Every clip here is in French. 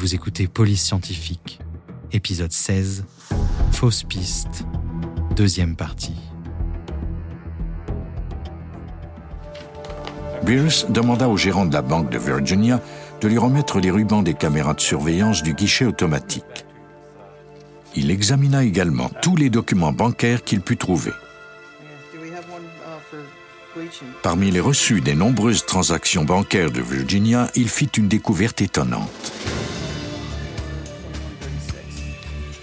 Vous écoutez Police Scientifique, épisode 16, Fausse piste, deuxième partie. Beers demanda au gérant de la banque de Virginia de lui remettre les rubans des caméras de surveillance du guichet automatique. Il examina également tous les documents bancaires qu'il put trouver. Parmi les reçus des nombreuses transactions bancaires de Virginia, il fit une découverte étonnante.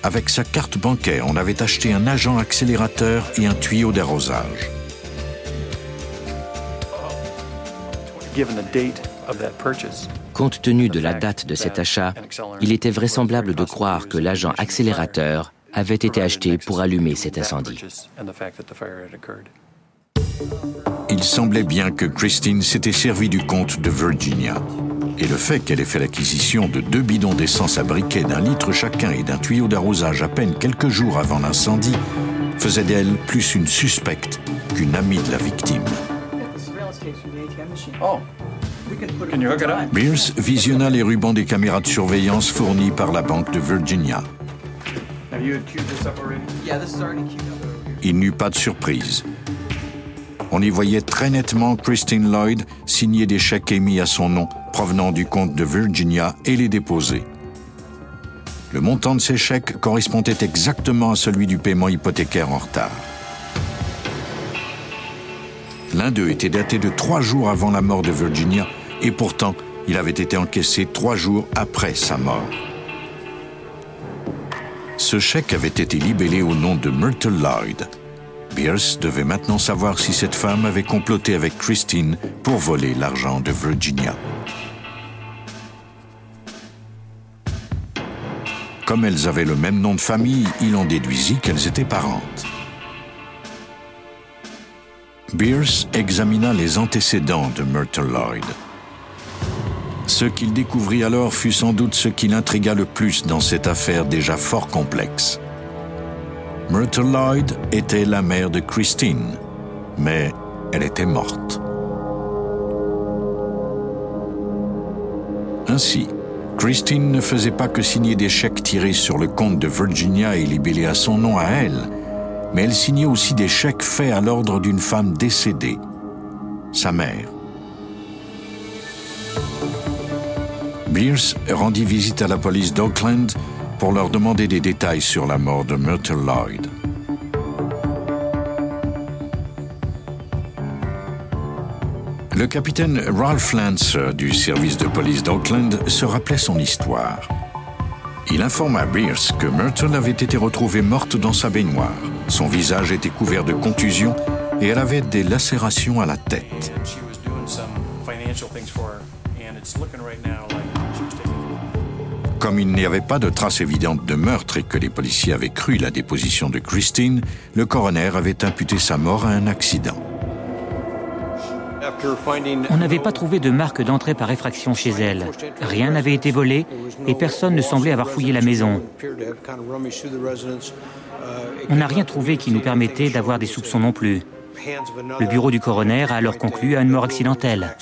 Avec sa carte bancaire, on avait acheté un agent accélérateur et un tuyau d'arrosage. Compte tenu de la date de cet achat, il était vraisemblable de croire que l'agent accélérateur avait été acheté pour allumer cet incendie. Il semblait bien que Christine s'était servie du compte de Virginia. Et le fait qu'elle ait fait l'acquisition de deux bidons d'essence à briquet d'un litre chacun et d'un tuyau d'arrosage à peine quelques jours avant l'incendie faisait d'elle plus une suspecte qu'une amie de la victime. Beers visionna les rubans des caméras de surveillance fournis par la Banque de Virginia. Il n'eut pas de surprise. On y voyait très nettement Christine Lloyd signer des chèques émis à son nom provenant du compte de Virginia et les déposer. Le montant de ces chèques correspondait exactement à celui du paiement hypothécaire en retard. L'un d'eux était daté de trois jours avant la mort de Virginia et pourtant il avait été encaissé trois jours après sa mort. Ce chèque avait été libellé au nom de Myrtle Lloyd, Pierce devait maintenant savoir si cette femme avait comploté avec Christine pour voler l'argent de Virginia. Comme elles avaient le même nom de famille, il en déduisit qu'elles étaient parentes. Bierce examina les antécédents de Myrtle Lloyd. Ce qu'il découvrit alors fut sans doute ce qui l'intrigua le plus dans cette affaire déjà fort complexe. Myrtle Lloyd était la mère de Christine, mais elle était morte. Ainsi, Christine ne faisait pas que signer des chèques tirés sur le compte de Virginia et libellés à son nom à elle, mais elle signait aussi des chèques faits à l'ordre d'une femme décédée, sa mère. Beers rendit visite à la police d'Oakland pour leur demander des détails sur la mort de Myrtle Lloyd. Le capitaine Ralph Lance du service de police d'Oakland se rappelait son histoire. Il informa Beers que Myrtle avait été retrouvée morte dans sa baignoire. Son visage était couvert de contusions et elle avait des lacérations à la tête. Comme il n'y avait pas de traces évidentes de meurtre et que les policiers avaient cru la déposition de Christine, le coroner avait imputé sa mort à un accident. On n'avait pas trouvé de marque d'entrée par effraction chez elle. Rien n'avait été volé et personne ne semblait avoir fouillé la maison. On n'a rien trouvé qui nous permettait d'avoir des soupçons non plus. Le bureau du coroner a alors conclu à une mort accidentelle.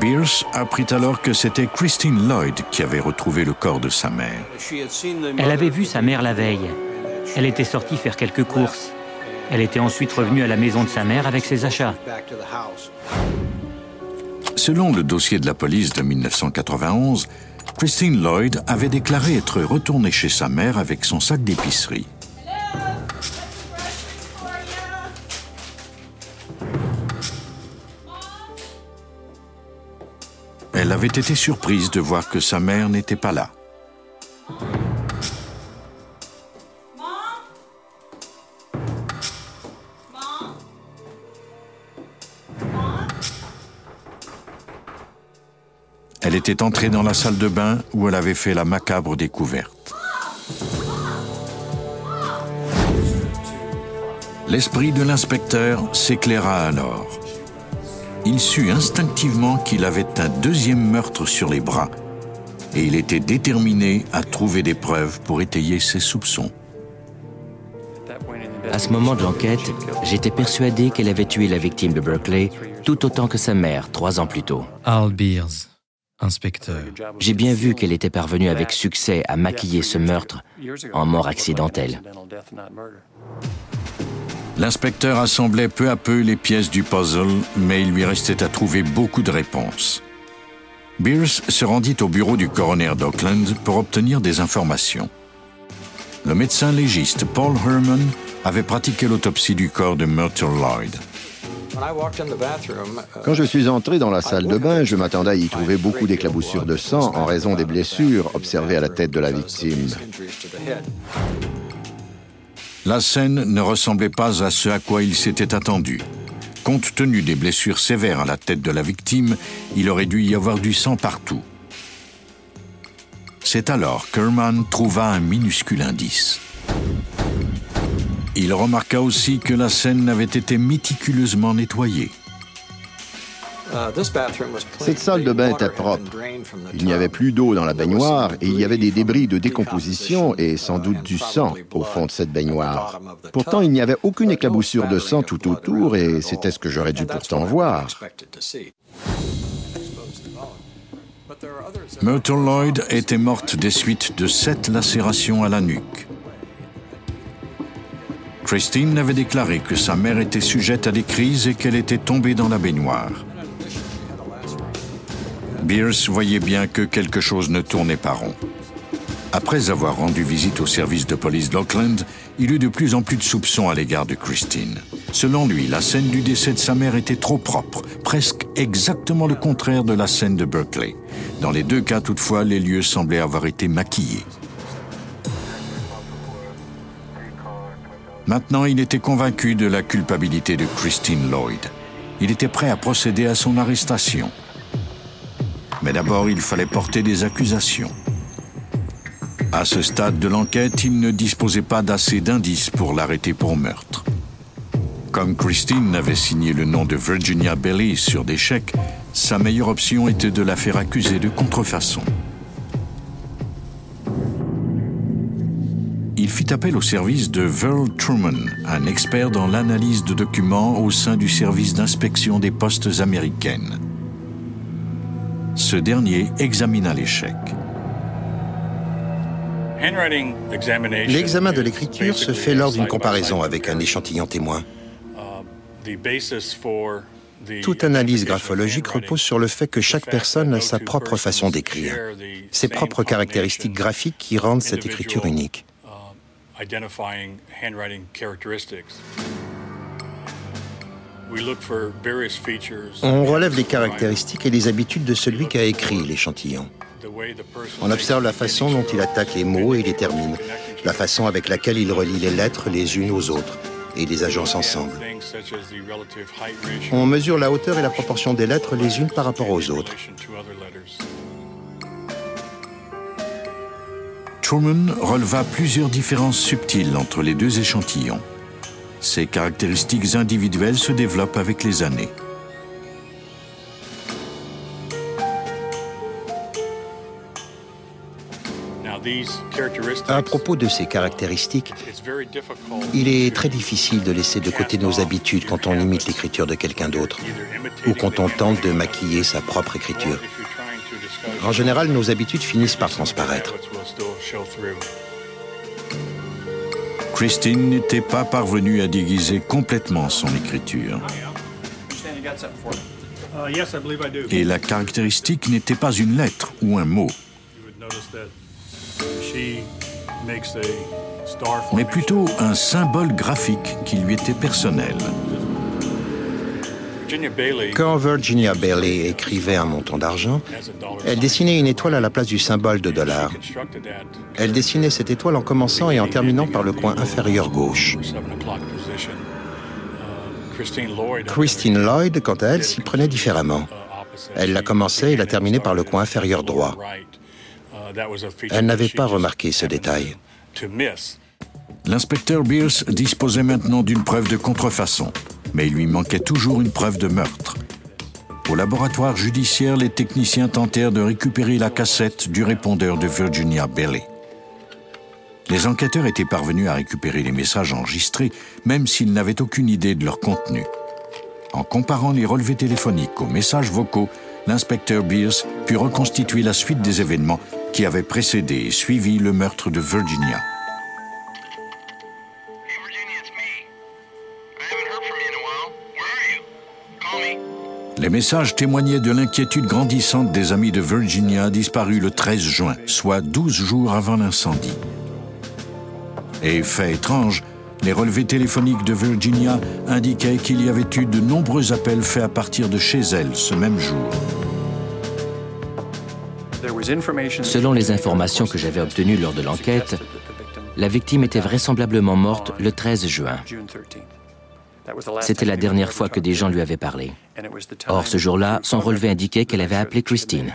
Beers apprit alors que c'était Christine Lloyd qui avait retrouvé le corps de sa mère. Elle avait vu sa mère la veille. Elle était sortie faire quelques courses. Elle était ensuite revenue à la maison de sa mère avec ses achats. Selon le dossier de la police de 1991, Christine Lloyd avait déclaré être retournée chez sa mère avec son sac d'épicerie. Elle avait été surprise de voir que sa mère n'était pas là. Elle était entrée dans la salle de bain où elle avait fait la macabre découverte. L'esprit de l'inspecteur s'éclaira alors il sut instinctivement qu'il avait un deuxième meurtre sur les bras et il était déterminé à trouver des preuves pour étayer ses soupçons. À ce moment de l'enquête, j'étais persuadé qu'elle avait tué la victime de Berkeley tout autant que sa mère trois ans plus tôt. Al Beers, inspecteur. J'ai bien vu qu'elle était parvenue avec succès à maquiller ce meurtre en mort accidentelle. L'inspecteur assemblait peu à peu les pièces du puzzle, mais il lui restait à trouver beaucoup de réponses. Beers se rendit au bureau du coroner d'Auckland pour obtenir des informations. Le médecin légiste Paul Herman avait pratiqué l'autopsie du corps de Myrtle Lloyd. Quand je suis entré dans la salle de bain, je m'attendais à y trouver beaucoup d'éclaboussures de sang en raison des blessures observées à la tête de la victime. La scène ne ressemblait pas à ce à quoi il s'était attendu. Compte tenu des blessures sévères à la tête de la victime, il aurait dû y avoir du sang partout. C'est alors qu'Herman trouva un minuscule indice. Il remarqua aussi que la scène n'avait été méticuleusement nettoyée. Cette salle de bain était propre. Il n'y avait plus d'eau dans la baignoire et il y avait des débris de décomposition et sans doute du sang au fond de cette baignoire. Pourtant, il n'y avait aucune éclaboussure de sang tout autour et c'était ce que j'aurais dû pourtant voir. Myrtle Lloyd était morte des suites de sept lacérations à la nuque. Christine avait déclaré que sa mère était sujette à des crises et qu'elle était tombée dans la baignoire. Beers voyait bien que quelque chose ne tournait pas rond. Après avoir rendu visite au service de police d'Auckland, il eut de plus en plus de soupçons à l'égard de Christine. Selon lui, la scène du décès de sa mère était trop propre, presque exactement le contraire de la scène de Berkeley. Dans les deux cas, toutefois, les lieux semblaient avoir été maquillés. Maintenant, il était convaincu de la culpabilité de Christine Lloyd. Il était prêt à procéder à son arrestation. Mais d'abord, il fallait porter des accusations. À ce stade de l'enquête, il ne disposait pas d'assez d'indices pour l'arrêter pour meurtre. Comme Christine avait signé le nom de Virginia Bailey sur des chèques, sa meilleure option était de la faire accuser de contrefaçon. Il fit appel au service de Verl Truman, un expert dans l'analyse de documents au sein du service d'inspection des postes américaines. Ce dernier examina l'échec. L'examen de l'écriture se fait lors d'une comparaison avec un échantillon témoin. Toute analyse graphologique repose sur le fait que chaque personne a sa propre façon d'écrire, ses propres caractéristiques graphiques qui rendent cette écriture unique. On relève les caractéristiques et les habitudes de celui qui a écrit l'échantillon. On observe la façon dont il attaque les mots et les termine, la façon avec laquelle il relie les lettres les unes aux autres et les agence ensemble. On mesure la hauteur et la proportion des lettres les unes par rapport aux autres. Truman releva plusieurs différences subtiles entre les deux échantillons. Ces caractéristiques individuelles se développent avec les années. À propos de ces caractéristiques, il est très difficile de laisser de côté nos habitudes quand on imite l'écriture de quelqu'un d'autre ou quand on tente de maquiller sa propre écriture. En général, nos habitudes finissent par transparaître. Christine n'était pas parvenue à déguiser complètement son écriture. Et la caractéristique n'était pas une lettre ou un mot mais plutôt un symbole graphique qui lui était personnel. Quand Virginia Bailey écrivait un montant d'argent, elle dessinait une étoile à la place du symbole de dollar. Elle dessinait cette étoile en commençant et en terminant par le coin inférieur gauche. Christine Lloyd, quant à elle, s'y prenait différemment. Elle la commençait et la terminait par le coin inférieur droit. Elle n'avait pas remarqué ce détail. L'inspecteur Beers disposait maintenant d'une preuve de contrefaçon, mais il lui manquait toujours une preuve de meurtre. Au laboratoire judiciaire, les techniciens tentèrent de récupérer la cassette du répondeur de Virginia Bailey. Les enquêteurs étaient parvenus à récupérer les messages enregistrés, même s'ils n'avaient aucune idée de leur contenu. En comparant les relevés téléphoniques aux messages vocaux, l'inspecteur Beers put reconstituer la suite des événements qui avaient précédé et suivi le meurtre de Virginia. Les messages témoignaient de l'inquiétude grandissante des amis de Virginia disparus le 13 juin, soit 12 jours avant l'incendie. Et fait étrange, les relevés téléphoniques de Virginia indiquaient qu'il y avait eu de nombreux appels faits à partir de chez elle ce même jour. Selon les informations que j'avais obtenues lors de l'enquête, la victime était vraisemblablement morte le 13 juin. C'était la dernière fois que des gens lui avaient parlé. Or, ce jour-là, son relevé indiquait qu'elle avait appelé Christine.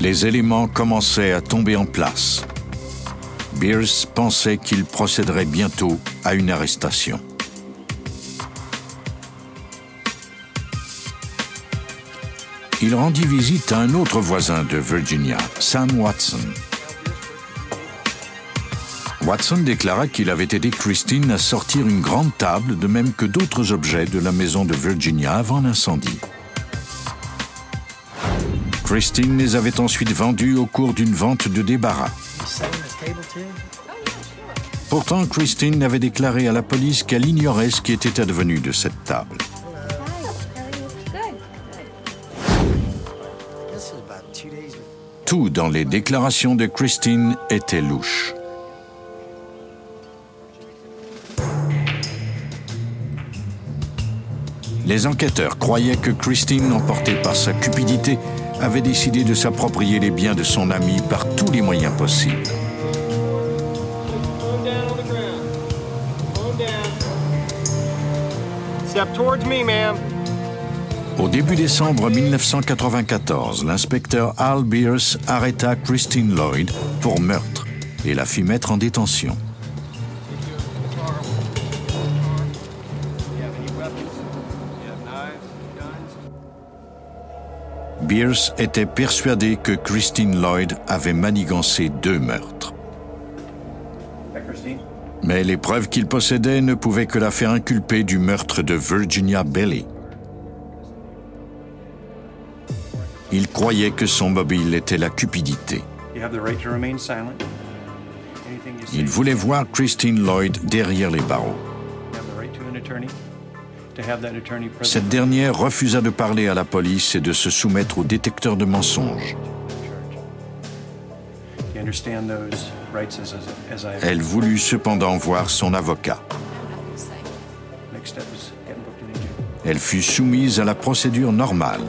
Les éléments commençaient à tomber en place. Beers pensait qu'il procéderait bientôt à une arrestation. Il rendit visite à un autre voisin de Virginia, Sam Watson. Watson déclara qu'il avait aidé Christine à sortir une grande table, de même que d'autres objets de la maison de Virginia avant l'incendie. Christine les avait ensuite vendus au cours d'une vente de débarras. Pourtant, Christine avait déclaré à la police qu'elle ignorait ce qui était advenu de cette table. Tout dans les déclarations de Christine était louche. Les enquêteurs croyaient que Christine, emportée par sa cupidité, avait décidé de s'approprier les biens de son ami par tous les moyens possibles. Au début décembre 1994, l'inspecteur Al Beers arrêta Christine Lloyd pour meurtre et la fit mettre en détention. Beers était persuadé que Christine Lloyd avait manigancé deux meurtres. Mais les preuves qu'il possédait ne pouvaient que la faire inculper du meurtre de Virginia Bailey. Il croyait que son mobile était la cupidité. Il voulait voir Christine Lloyd derrière les barreaux. Cette dernière refusa de parler à la police et de se soumettre au détecteur de mensonges. Elle voulut cependant voir son avocat. Elle fut soumise à la procédure normale.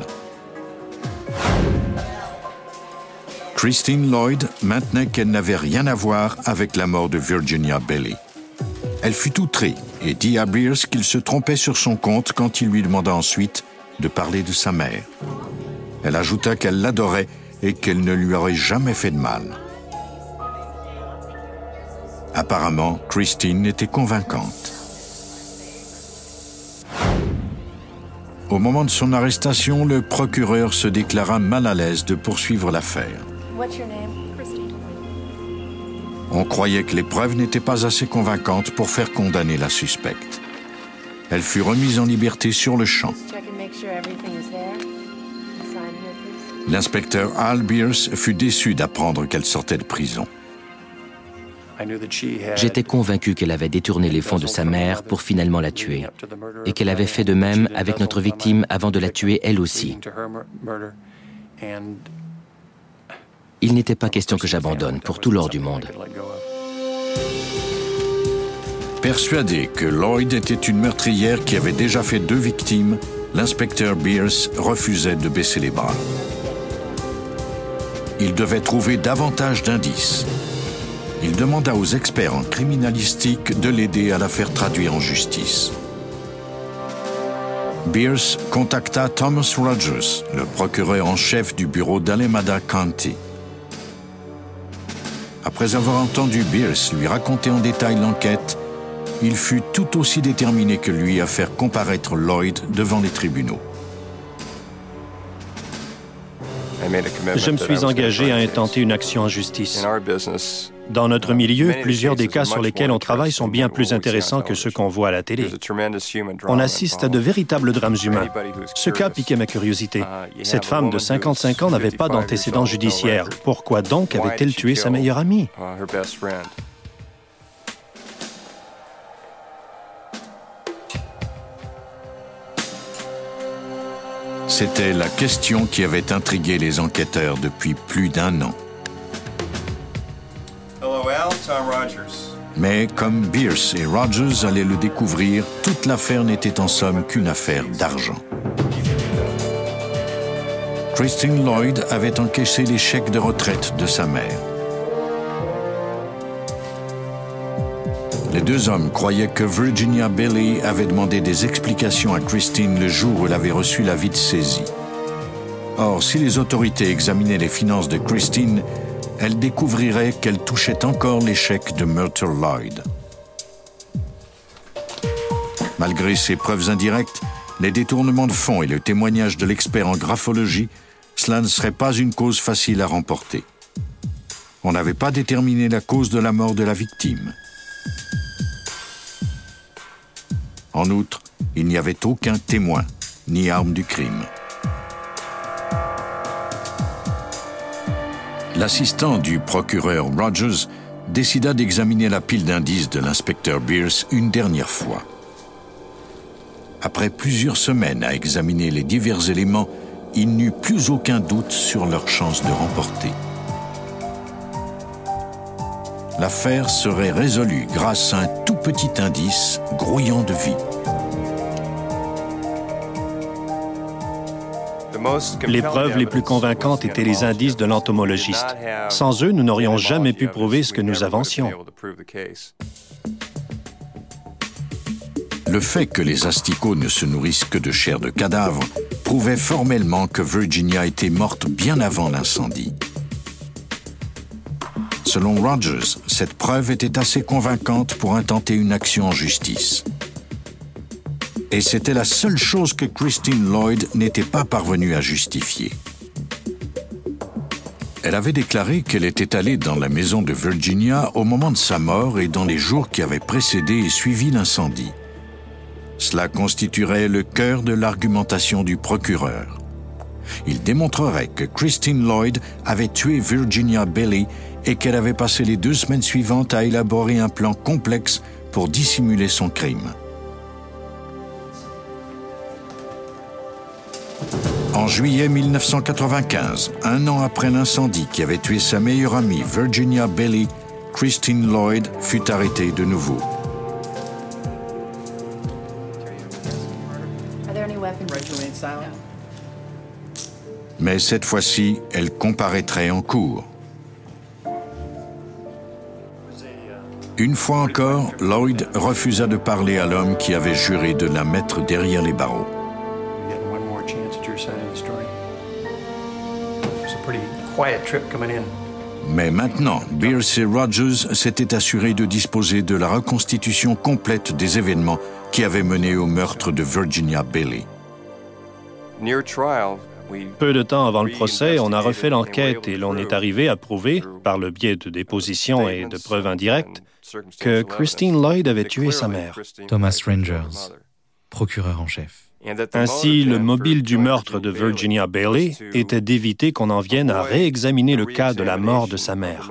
Christine Lloyd maintenait qu'elle n'avait rien à voir avec la mort de Virginia Bailey. Elle fut outrée et dit à Beers qu'il se trompait sur son compte quand il lui demanda ensuite de parler de sa mère. Elle ajouta qu'elle l'adorait et qu'elle ne lui aurait jamais fait de mal. Apparemment, Christine était convaincante. Au moment de son arrestation, le procureur se déclara mal à l'aise de poursuivre l'affaire. On croyait que les preuves n'étaient pas assez convaincantes pour faire condamner la suspecte. Elle fut remise en liberté sur le champ. L'inspecteur Al Beers fut déçu d'apprendre qu'elle sortait de prison. J'étais convaincu qu'elle avait détourné les fonds de sa mère pour finalement la tuer, et qu'elle avait fait de même avec notre victime avant de la tuer elle aussi. Il n'était pas question que j'abandonne pour tout l'or du monde. Persuadé que Lloyd était une meurtrière qui avait déjà fait deux victimes, l'inspecteur Beers refusait de baisser les bras. Il devait trouver davantage d'indices. Il demanda aux experts en criminalistique de l'aider à la faire traduire en justice. Beers contacta Thomas Rogers, le procureur en chef du bureau d'Alemada County. Après avoir entendu Beers lui raconter en détail l'enquête, il fut tout aussi déterminé que lui à faire comparaître Lloyd devant les tribunaux. Je me suis engagé à intenter une action en justice. Dans notre milieu, plusieurs des cas sur lesquels on travaille sont bien plus intéressants que ceux qu'on voit à la télé. On assiste à de véritables drames humains. Ce cas piquait ma curiosité. Cette femme de 55 ans n'avait pas d'antécédents judiciaires. Pourquoi donc avait-elle tué sa meilleure amie? C'était la question qui avait intrigué les enquêteurs depuis plus d'un an. Mais comme Bierce et Rogers allaient le découvrir, toute l'affaire n'était en somme qu'une affaire d'argent. Christine Lloyd avait encaissé les chèques de retraite de sa mère. Les deux hommes croyaient que Virginia Bailey avait demandé des explications à Christine le jour où elle avait reçu l'avis de saisie. Or, si les autorités examinaient les finances de Christine, elles découvriraient qu'elle touchait encore les chèques de Myrtle Lloyd. Malgré ces preuves indirectes, les détournements de fonds et le témoignage de l'expert en graphologie, cela ne serait pas une cause facile à remporter. On n'avait pas déterminé la cause de la mort de la victime. En outre, il n'y avait aucun témoin, ni arme du crime. L'assistant du procureur Rogers décida d'examiner la pile d'indices de l'inspecteur Bierce une dernière fois. Après plusieurs semaines à examiner les divers éléments, il n'eut plus aucun doute sur leur chance de remporter. L'affaire serait résolue grâce à un tout petit indice grouillant de vie. Les preuves les plus convaincantes étaient les indices de l'entomologiste. Sans eux, nous n'aurions jamais pu prouver ce que nous avancions. Le fait que les asticots ne se nourrissent que de chair de cadavre prouvait formellement que Virginia était morte bien avant l'incendie. Selon Rogers, cette preuve était assez convaincante pour intenter une action en justice. Et c'était la seule chose que Christine Lloyd n'était pas parvenue à justifier. Elle avait déclaré qu'elle était allée dans la maison de Virginia au moment de sa mort et dans les jours qui avaient précédé et suivi l'incendie. Cela constituerait le cœur de l'argumentation du procureur. Il démontrerait que Christine Lloyd avait tué Virginia Bailey et qu'elle avait passé les deux semaines suivantes à élaborer un plan complexe pour dissimuler son crime. En juillet 1995, un an après l'incendie qui avait tué sa meilleure amie Virginia Bailey, Christine Lloyd fut arrêtée de nouveau. Mais cette fois-ci, elle comparaîtrait en cours. Une fois encore, Lloyd refusa de parler à l'homme qui avait juré de la mettre derrière les barreaux. Mais maintenant, Bierce et Rogers s'étaient assurés de disposer de la reconstitution complète des événements qui avaient mené au meurtre de Virginia Bailey. Peu de temps avant le procès, on a refait l'enquête et l'on est arrivé à prouver, par le biais de dépositions et de preuves indirectes, que Christine Lloyd avait tué sa mère. Thomas Rangers, procureur en chef. Ainsi, le mobile du meurtre de Virginia Bailey était d'éviter qu'on en vienne à réexaminer le cas de la mort de sa mère.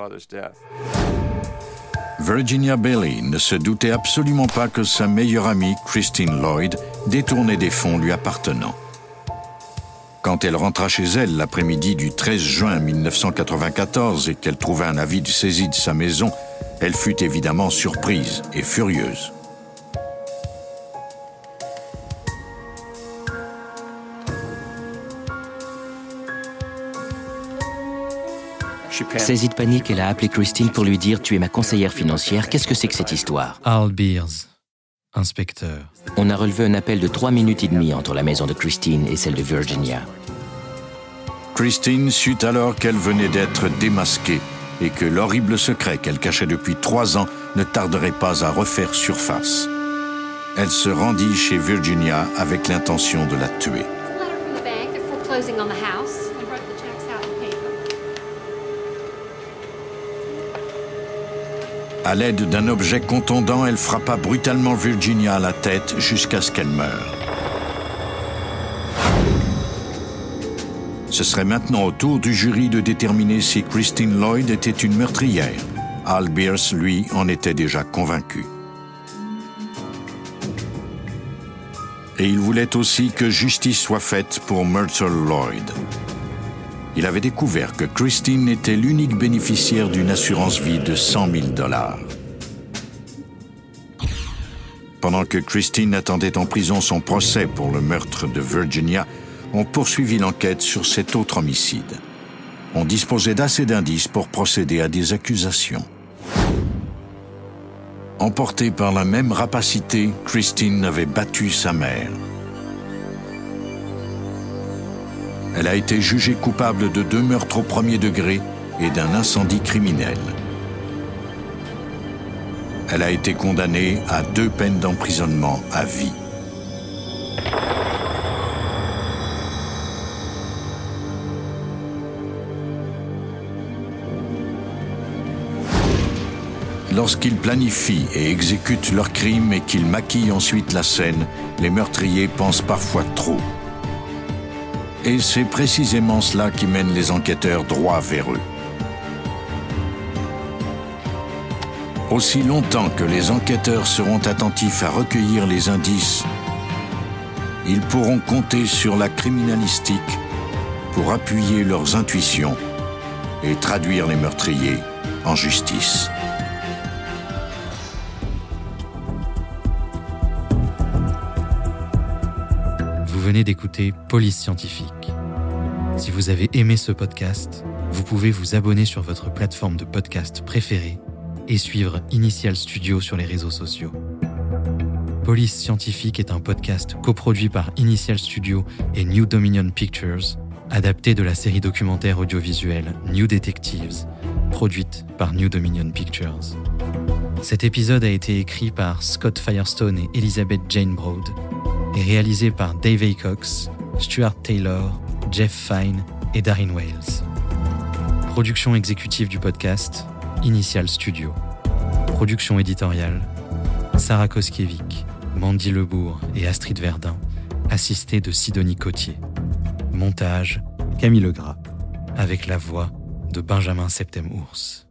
Virginia Bailey ne se doutait absolument pas que sa meilleure amie, Christine Lloyd, détournait des fonds lui appartenant. Quand elle rentra chez elle l'après-midi du 13 juin 1994 et qu'elle trouva un avis de saisie de sa maison, elle fut évidemment surprise et furieuse. Saisie de panique, elle a appelé Christine pour lui dire Tu es ma conseillère financière, qu'est-ce que c'est que cette histoire? Al Beers, inspecteur. On a relevé un appel de trois minutes et demie entre la maison de Christine et celle de Virginia. Christine sut alors qu'elle venait d'être démasquée et que l'horrible secret qu'elle cachait depuis trois ans ne tarderait pas à refaire surface. Elle se rendit chez Virginia avec l'intention de la tuer. À l'aide d'un objet contondant, elle frappa brutalement Virginia à la tête jusqu'à ce qu'elle meure. Ce serait maintenant au tour du jury de déterminer si Christine Lloyd était une meurtrière. Al Beers, lui, en était déjà convaincu. Et il voulait aussi que justice soit faite pour Myrtle Lloyd. Il avait découvert que Christine était l'unique bénéficiaire d'une assurance vie de 100 000 dollars. Pendant que Christine attendait en prison son procès pour le meurtre de Virginia, on poursuivit l'enquête sur cet autre homicide. On disposait d'assez d'indices pour procéder à des accusations. Emportée par la même rapacité, Christine avait battu sa mère. Elle a été jugée coupable de deux meurtres au premier degré et d'un incendie criminel. Elle a été condamnée à deux peines d'emprisonnement à vie. Lorsqu'ils planifient et exécutent leurs crimes et qu'ils maquillent ensuite la scène, les meurtriers pensent parfois trop. Et c'est précisément cela qui mène les enquêteurs droit vers eux. Aussi longtemps que les enquêteurs seront attentifs à recueillir les indices, ils pourront compter sur la criminalistique pour appuyer leurs intuitions et traduire les meurtriers en justice. Venez d'écouter Police Scientifique. Si vous avez aimé ce podcast, vous pouvez vous abonner sur votre plateforme de podcast préférée et suivre Initial Studio sur les réseaux sociaux. Police Scientifique est un podcast coproduit par Initial Studio et New Dominion Pictures, adapté de la série documentaire audiovisuelle New Detectives, produite par New Dominion Pictures. Cet épisode a été écrit par Scott Firestone et Elizabeth Jane Broad est réalisé par Dave Acox, Stuart Taylor, Jeff Fine et Darin Wales. Production exécutive du podcast, Initial Studio. Production éditoriale, Sarah Koskiewicz, Mandy Lebourg et Astrid Verdun, assistée de Sidonie Cotier. Montage, Camille Legras, avec la voix de Benjamin Septem-Ours.